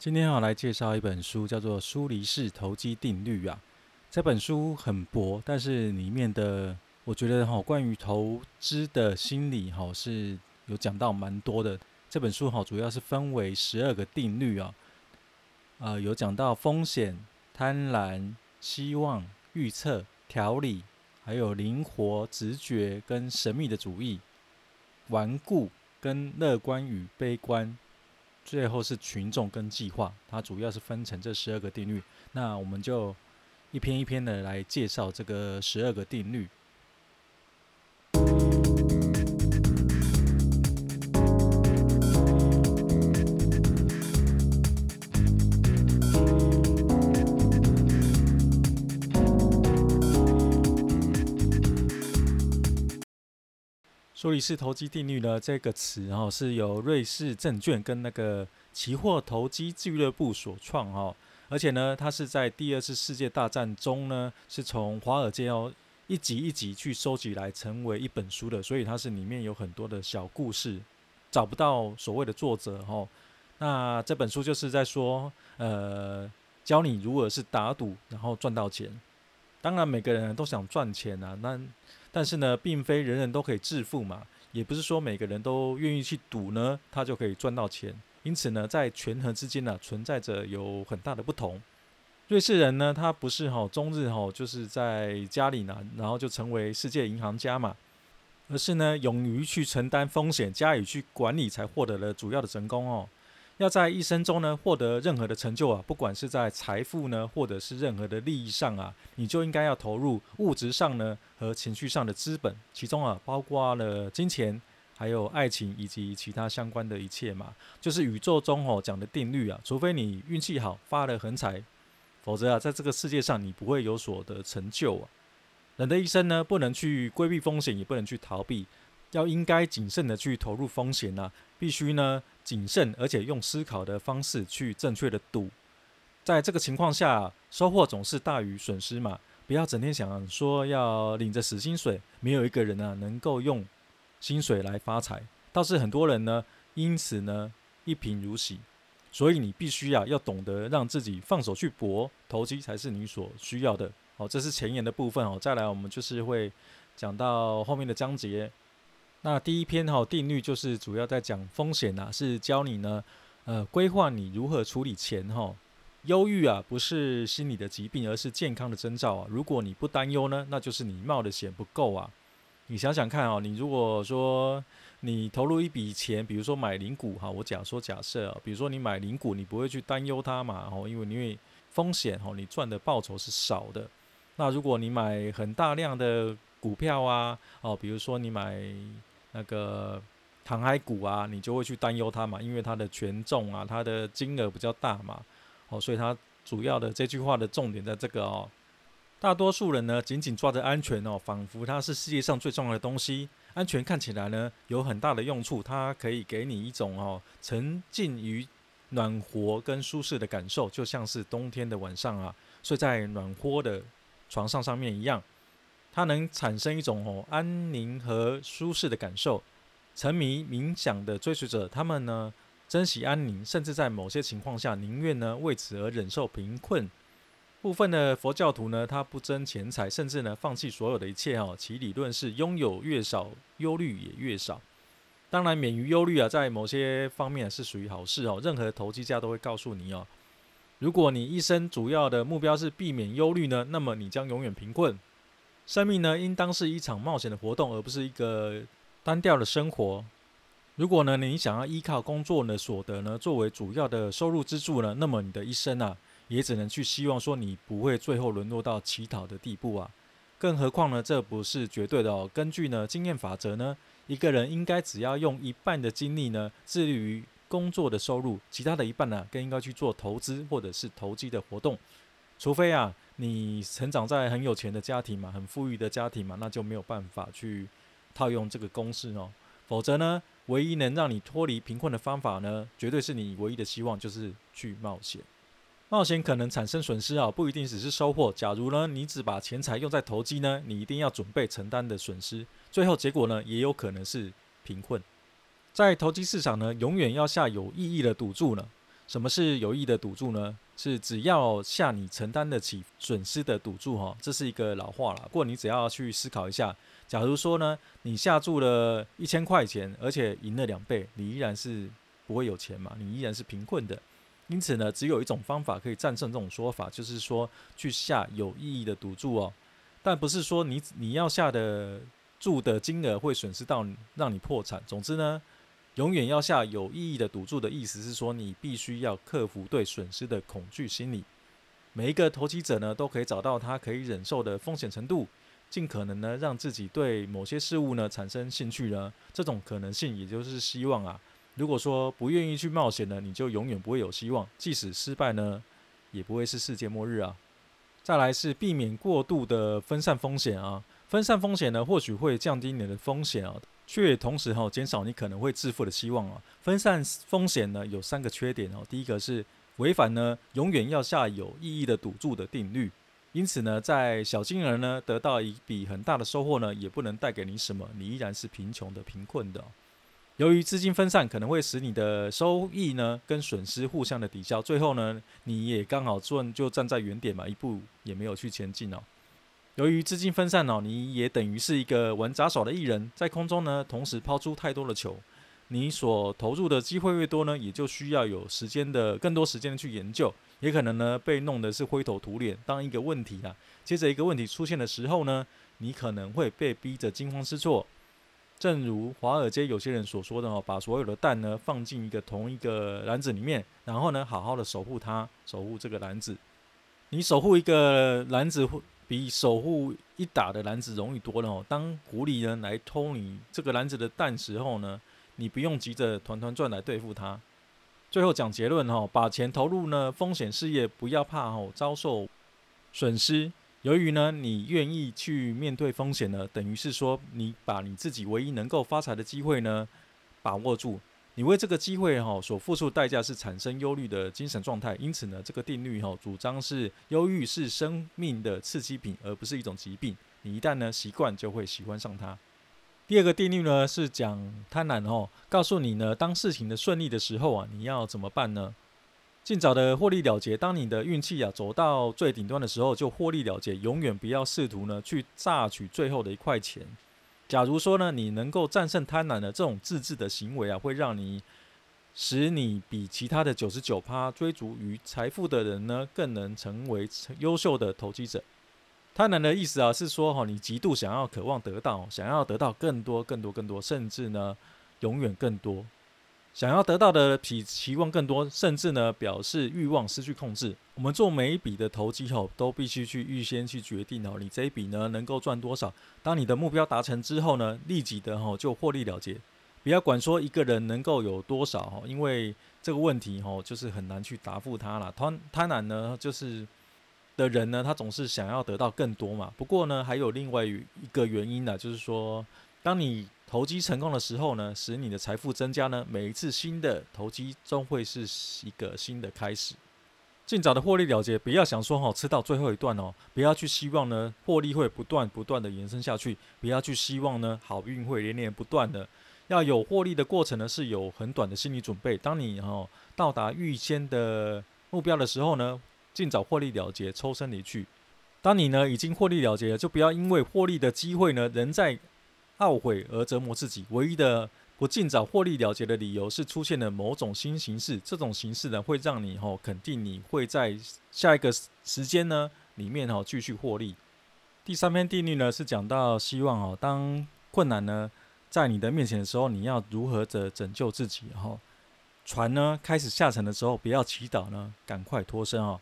今天要来介绍一本书，叫做《苏黎世投机定律》啊。这本书很薄，但是里面的我觉得哈，关于投资的心理哈是有讲到蛮多的。这本书哈主要是分为十二个定律啊，呃，有讲到风险、贪婪、希望、预测、条理，还有灵活、直觉跟神秘的主义、顽固跟乐观与悲观。最后是群众跟计划，它主要是分成这十二个定律。那我们就一篇一篇的来介绍这个十二个定律。苏黎世投机定律呢，这个词哈是由瑞士证券跟那个期货投机俱乐部所创哈，而且呢，它是在第二次世界大战中呢，是从华尔街哦一集一集去收集来成为一本书的，所以它是里面有很多的小故事，找不到所谓的作者哈。那这本书就是在说，呃，教你如何是打赌，然后赚到钱。当然，每个人都想赚钱啊，那。但是呢，并非人人都可以致富嘛，也不是说每个人都愿意去赌呢，他就可以赚到钱。因此呢，在权衡之间呢，存在着有很大的不同。瑞士人呢，他不是哈终日哈就是在家里呢，然后就成为世界银行家嘛，而是呢，勇于去承担风险，加以去管理，才获得了主要的成功哦。要在一生中呢获得任何的成就啊，不管是在财富呢，或者是任何的利益上啊，你就应该要投入物质上呢和情绪上的资本，其中啊包括了金钱，还有爱情以及其他相关的一切嘛，就是宇宙中哦讲的定律啊，除非你运气好发了横财，否则啊在这个世界上你不会有所的成就啊。人的一生呢不能去规避风险，也不能去逃避。要应该谨慎的去投入风险呐、啊，必须呢谨慎，而且用思考的方式去正确的赌，在这个情况下，收获总是大于损失嘛。不要整天想说要领着死薪水，没有一个人呢能够用薪水来发财，倒是很多人呢因此呢一贫如洗。所以你必须呀要懂得让自己放手去搏，投机才是你所需要的。好，这是前言的部分哦。再来，我们就是会讲到后面的章节。那第一篇哈定律就是主要在讲风险呐，是教你呢，呃，规划你如何处理钱哈。忧郁啊，不是心理的疾病，而是健康的征兆啊。如果你不担忧呢，那就是你冒的险不够啊。你想想看啊，你如果说你投入一笔钱，比如说买零股哈，我假说假设啊，比如说你买零股，你不会去担忧它嘛，哦，因为因为风险哈，你赚的报酬是少的。那如果你买很大量的股票啊，哦，比如说你买那个航海股啊，你就会去担忧它嘛，因为它的权重啊，它的金额比较大嘛，哦，所以它主要的这句话的重点在这个哦。大多数人呢，紧紧抓着安全哦，仿佛它是世界上最重要的东西。安全看起来呢，有很大的用处，它可以给你一种哦，沉浸于暖和跟舒适的感受，就像是冬天的晚上啊，睡在暖和的床上上面一样。它能产生一种哦安宁和舒适的感受。沉迷冥想的追随者，他们呢珍惜安宁，甚至在某些情况下宁愿呢为此而忍受贫困。部分的佛教徒呢，他不争钱财，甚至呢放弃所有的一切哦。其理论是拥有越少，忧虑也越少。当然，免于忧虑啊，在某些方面是属于好事哦。任何投机家都会告诉你哦，如果你一生主要的目标是避免忧虑呢，那么你将永远贫困。生命呢，应当是一场冒险的活动，而不是一个单调的生活。如果呢，你想要依靠工作的所得呢，作为主要的收入支柱呢，那么你的一生啊，也只能去希望说你不会最后沦落到乞讨的地步啊。更何况呢，这不是绝对的哦。根据呢经验法则呢，一个人应该只要用一半的精力呢，致力于工作的收入，其他的一半呢，更应该去做投资或者是投机的活动。除非啊，你成长在很有钱的家庭嘛，很富裕的家庭嘛，那就没有办法去套用这个公式哦。否则呢，唯一能让你脱离贫困的方法呢，绝对是你唯一的希望，就是去冒险。冒险可能产生损失啊，不一定只是收获。假如呢，你只把钱财用在投机呢，你一定要准备承担的损失，最后结果呢，也有可能是贫困。在投机市场呢，永远要下有意义的赌注呢。什么是有意的赌注呢？是只要下你承担得起损失的赌注哈，这是一个老话了。不过你只要去思考一下，假如说呢，你下注了一千块钱，而且赢了两倍，你依然是不会有钱嘛，你依然是贫困的。因此呢，只有一种方法可以战胜这种说法，就是说去下有意义的赌注哦。但不是说你你要下的注的金额会损失到让你破产。总之呢。永远要下有意义的赌注的意思是说，你必须要克服对损失的恐惧心理。每一个投机者呢，都可以找到他可以忍受的风险程度，尽可能呢让自己对某些事物呢产生兴趣呢。这种可能性也就是希望啊。如果说不愿意去冒险呢，你就永远不会有希望。即使失败呢，也不会是世界末日啊。再来是避免过度的分散风险啊。分散风险呢，或许会降低你的风险啊。却同时哈减少你可能会致富的希望啊！分散风险呢有三个缺点哦。第一个是违反呢永远要下有意义的赌注的定律，因此呢在小金额呢得到一笔很大的收获呢也不能带给你什么，你依然是贫穷的、贫困的。由于资金分散可能会使你的收益呢跟损失互相的抵消，最后呢你也刚好赚就站在原点嘛，一步也没有去前进哦。由于资金分散哦，你也等于是一个玩杂耍的艺人，在空中呢，同时抛出太多的球，你所投入的机会越多呢，也就需要有时间的更多时间去研究，也可能呢被弄得是灰头土脸。当一个问题啊，接着一个问题出现的时候呢，你可能会被逼着惊慌失措。正如华尔街有些人所说的哦，把所有的蛋呢放进一个同一个篮子里面，然后呢好好的守护它，守护这个篮子。你守护一个篮子比守护一打的篮子容易多了哦。当狐狸呢来偷你这个篮子的蛋时候呢，你不用急着团团转来对付它。最后讲结论哈，把钱投入呢风险事业，不要怕哦遭受损失。由于呢你愿意去面对风险呢，等于是说你把你自己唯一能够发财的机会呢把握住。你为这个机会哈所付出代价是产生忧虑的精神状态，因此呢，这个定律哈主张是忧郁是生命的刺激品，而不是一种疾病。你一旦呢习惯，就会喜欢上它。第二个定律呢是讲贪婪哦，告诉你呢，当事情的顺利的时候啊，你要怎么办呢？尽早的获利了结。当你的运气啊走到最顶端的时候，就获利了结，永远不要试图呢去榨取最后的一块钱。假如说呢，你能够战胜贪婪的这种自制的行为啊，会让你使你比其他的九十九趴追逐于财富的人呢，更能成为优秀的投机者。贪婪的意思啊，是说哈，你极度想要、渴望得到，想要得到更多、更多、更多，甚至呢，永远更多。想要得到的比期望更多，甚至呢表示欲望失去控制。我们做每一笔的投机后，都必须去预先去决定哦，你这一笔呢能够赚多少。当你的目标达成之后呢，立即的哈就获利了结。不要管说一个人能够有多少哈，因为这个问题哈就是很难去答复他了。贪贪婪呢就是的人呢，他总是想要得到更多嘛。不过呢，还有另外一个原因呢，就是说当你投机成功的时候呢，使你的财富增加呢。每一次新的投机终会是一个新的开始。尽早的获利了结，不要想说哈吃到最后一段哦，不要去希望呢获利会不断不断的延伸下去，不要去希望呢好运会连连不断的。要有获利的过程呢，是有很短的心理准备。当你哈到达预先的目标的时候呢，尽早获利了结，抽身离去。当你呢已经获利了结了，就不要因为获利的机会呢仍在。懊悔而折磨自己，唯一的不尽早获利了结的理由是出现了某种新形式。这种形式呢，会让你吼肯定你会在下一个时间呢里面吼继续获利。第三篇定律呢是讲到希望哦，当困难呢在你的面前的时候，你要如何的拯救自己？哈船呢开始下沉的时候，不要祈祷呢，赶快脱身哦。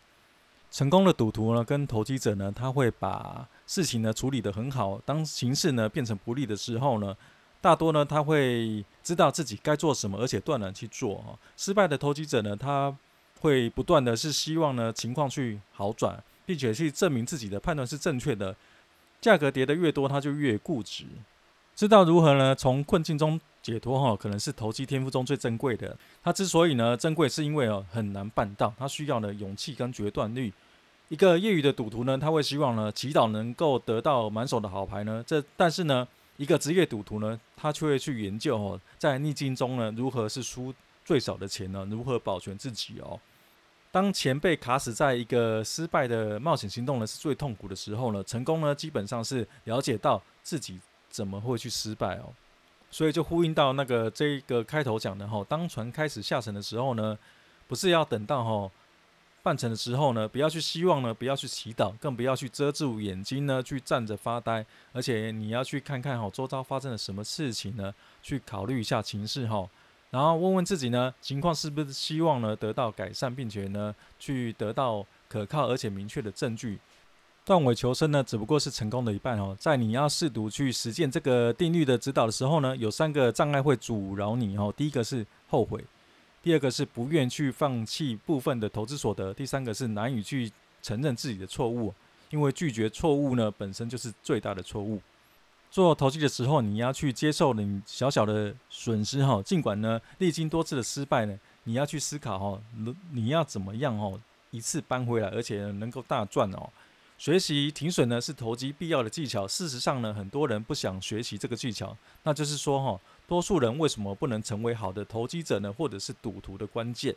成功的赌徒呢，跟投机者呢，他会把事情呢处理得很好。当形势呢变成不利的时候呢，大多呢他会知道自己该做什么，而且断然去做。失败的投机者呢，他会不断的是希望呢情况去好转，并且去证明自己的判断是正确的。价格跌得越多，他就越固执。知道如何呢从困境中解脱哈，可能是投机天赋中最珍贵的。它之所以呢珍贵，是因为哦很难办到，它需要呢勇气跟决断力。一个业余的赌徒呢，他会希望呢祈祷能够得到满手的好牌呢。这但是呢，一个职业赌徒呢，他却会去研究哦，在逆境中呢如何是输最少的钱呢？如何保全自己哦？当钱被卡死在一个失败的冒险行动呢，是最痛苦的时候呢。成功呢，基本上是了解到自己怎么会去失败哦。所以就呼应到那个这个开头讲的哈，当船开始下沉的时候呢，不是要等到哈半沉的时候呢，不要去希望呢，不要去祈祷，更不要去遮住眼睛呢，去站着发呆。而且你要去看看哈，周遭发生了什么事情呢？去考虑一下情势哈。然后问问自己呢，情况是不是希望呢得到改善，并且呢去得到可靠而且明确的证据。断尾求生呢，只不过是成功的一半哦。在你要试图去实践这个定律的指导的时候呢，有三个障碍会阻挠你哦。第一个是后悔，第二个是不愿去放弃部分的投资所得，第三个是难以去承认自己的错误，因为拒绝错误呢本身就是最大的错误。做投机的时候，你要去接受你小小的损失哈，尽管呢历经多次的失败呢，你要去思考哈，你要怎么样哦一次扳回来，而且能够大赚哦。学习停损呢是投机必要的技巧。事实上呢，很多人不想学习这个技巧，那就是说哈，多数人为什么不能成为好的投机者呢？或者是赌徒的关键。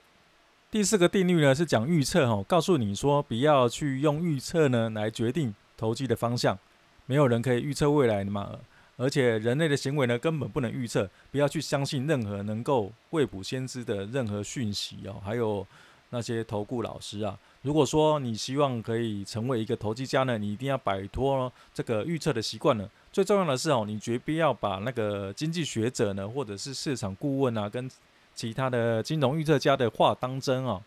第四个定律呢是讲预测哈，告诉你说不要去用预测呢来决定投机的方向。没有人可以预测未来的嘛，而且人类的行为呢，根本不能预测。不要去相信任何能够未卜先知的任何讯息哦，还有那些投顾老师啊。如果说你希望可以成为一个投机家呢，你一定要摆脱这个预测的习惯了。最重要的是哦，你绝不要把那个经济学者呢，或者是市场顾问啊，跟其他的金融预测家的话当真哦。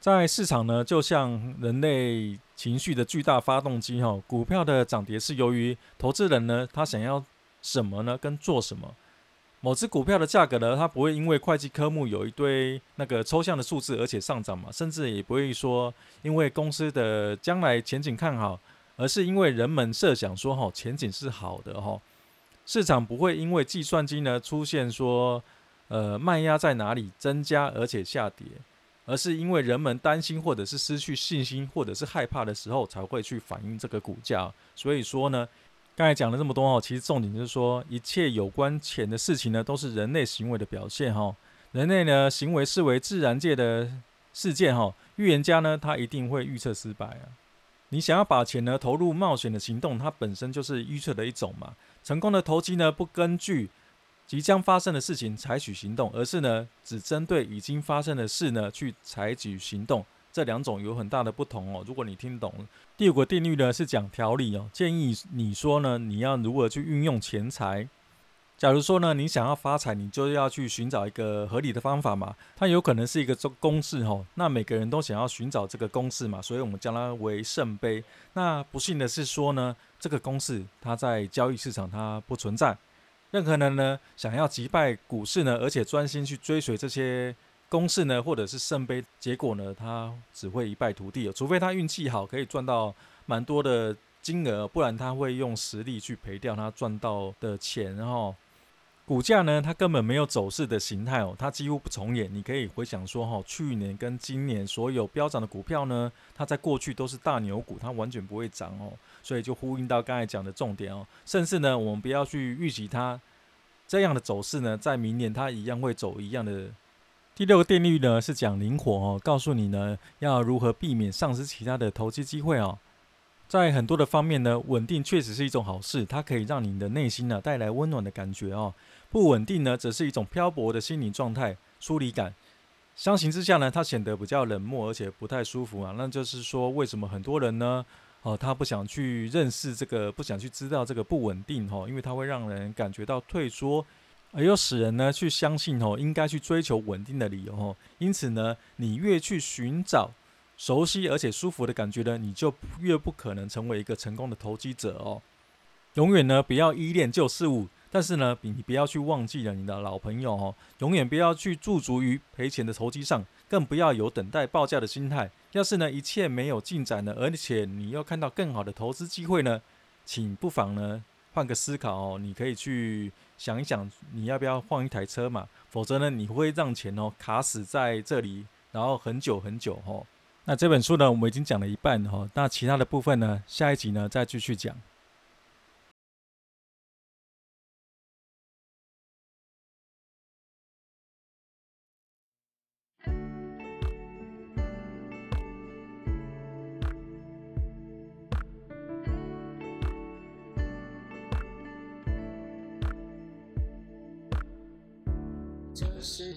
在市场呢，就像人类情绪的巨大发动机哈，股票的涨跌是由于投资人呢，他想要什么呢？跟做什么？某只股票的价格呢，它不会因为会计科目有一堆那个抽象的数字而且上涨嘛，甚至也不会说因为公司的将来前景看好，而是因为人们设想说哈，前景是好的哈。市场不会因为计算机呢出现说，呃，卖压在哪里增加而且下跌。而是因为人们担心，或者是失去信心，或者是害怕的时候，才会去反映这个股价。所以说呢，刚才讲了这么多哦，其实重点就是说，一切有关钱的事情呢，都是人类行为的表现哈。人类呢，行为视为自然界的事件哈。预言家呢，他一定会预测失败啊。你想要把钱呢投入冒险的行动，它本身就是预测的一种嘛。成功的投机呢，不根据。即将发生的事情采取行动，而是呢，只针对已经发生的事呢去采取行动。这两种有很大的不同哦。如果你听懂第五个定律呢，是讲条理哦，建议你说呢，你要如何去运用钱财。假如说呢，你想要发财，你就要去寻找一个合理的方法嘛。它有可能是一个公式哦。那每个人都想要寻找这个公式嘛，所以我们将它为圣杯。那不幸的是说呢，这个公式它在交易市场它不存在。任何人呢，想要击败股市呢，而且专心去追随这些公式呢，或者是圣杯，结果呢，他只会一败涂地哦。除非他运气好，可以赚到蛮多的金额，不然他会用实力去赔掉他赚到的钱。哈股价呢，它根本没有走势的形态哦，它几乎不重演。你可以回想说哈，去年跟今年所有飙涨的股票呢，它在过去都是大牛股，它完全不会涨哦。所以就呼应到刚才讲的重点哦，甚至呢，我们不要去预期它这样的走势呢，在明年它一样会走一样的。第六个定律呢是讲灵活哦，告诉你呢要如何避免丧失其他的投资机会哦。在很多的方面呢，稳定确实是一种好事，它可以让你的内心呢带来温暖的感觉哦。不稳定呢，则是一种漂泊的心理状态，疏离感。相形之下呢，它显得比较冷漠，而且不太舒服啊。那就是说，为什么很多人呢？哦，他不想去认识这个，不想去知道这个不稳定哦，因为它会让人感觉到退缩，而又使人呢去相信哦，应该去追求稳定的理由哦。因此呢，你越去寻找熟悉而且舒服的感觉呢，你就越不可能成为一个成功的投机者哦。永远呢不要依恋旧事物，但是呢，你不要去忘记了你的老朋友哦。永远不要去驻足于赔钱的投机上，更不要有等待报价的心态。要是呢一切没有进展呢，而且你又看到更好的投资机会呢，请不妨呢换个思考哦，你可以去想一想，你要不要换一台车嘛？否则呢，你会让钱哦卡死在这里，然后很久很久哦。那这本书呢，我们已经讲了一半哦，那其他的部分呢，下一集呢再继续讲。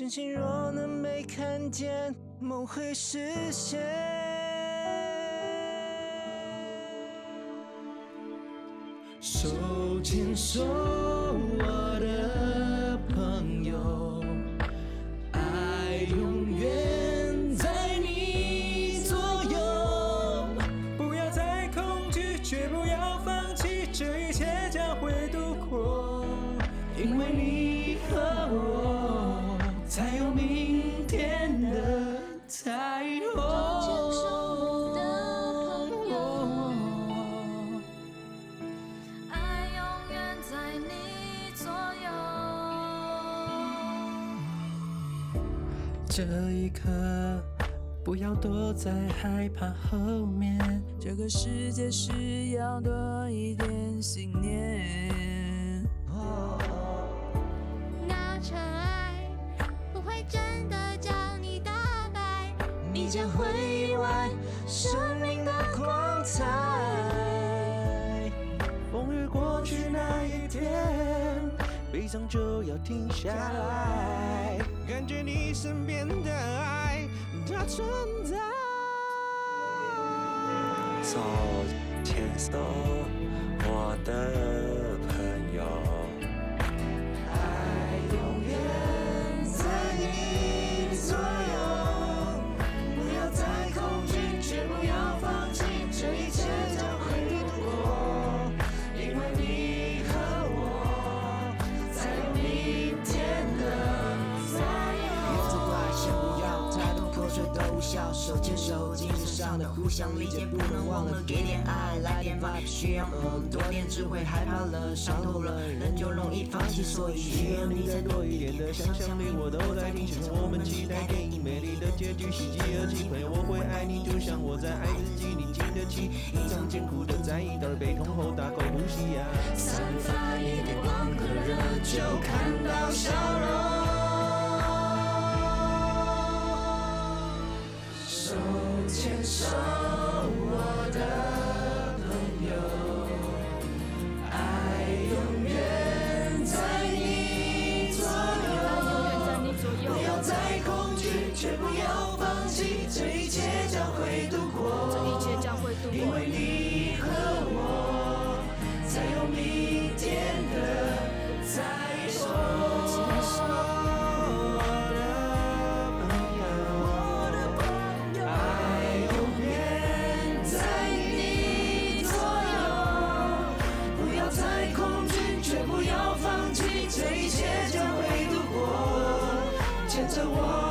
真心若能被看见，梦会实现。手牵手，我的朋友，爱永远在你左右。不要再恐惧，绝不要放弃，这一切将会度过，因为你这一刻，不要躲在害怕后面。这个世界需要多一点信念。那尘埃不会真的将你打败，你将会意外生命的光彩。风雨过去那一天，悲伤就要停下来。感觉你身边的爱，它存在。手牵手，我的手牵手，精神上的互相理解，不能忘了给点爱，来点爱需要多点智慧，害怕了，伤透了，人就容易放弃，所以需要你再多一点的想象力，我都在听见。我们期待电影美丽的结局，喜极而泣，朋友，我会爱你，就像我在爱自己，你经得起一场艰苦的在意，等悲痛后大口呼吸呀，散发一点光和热，就看到笑容。牵手，牵手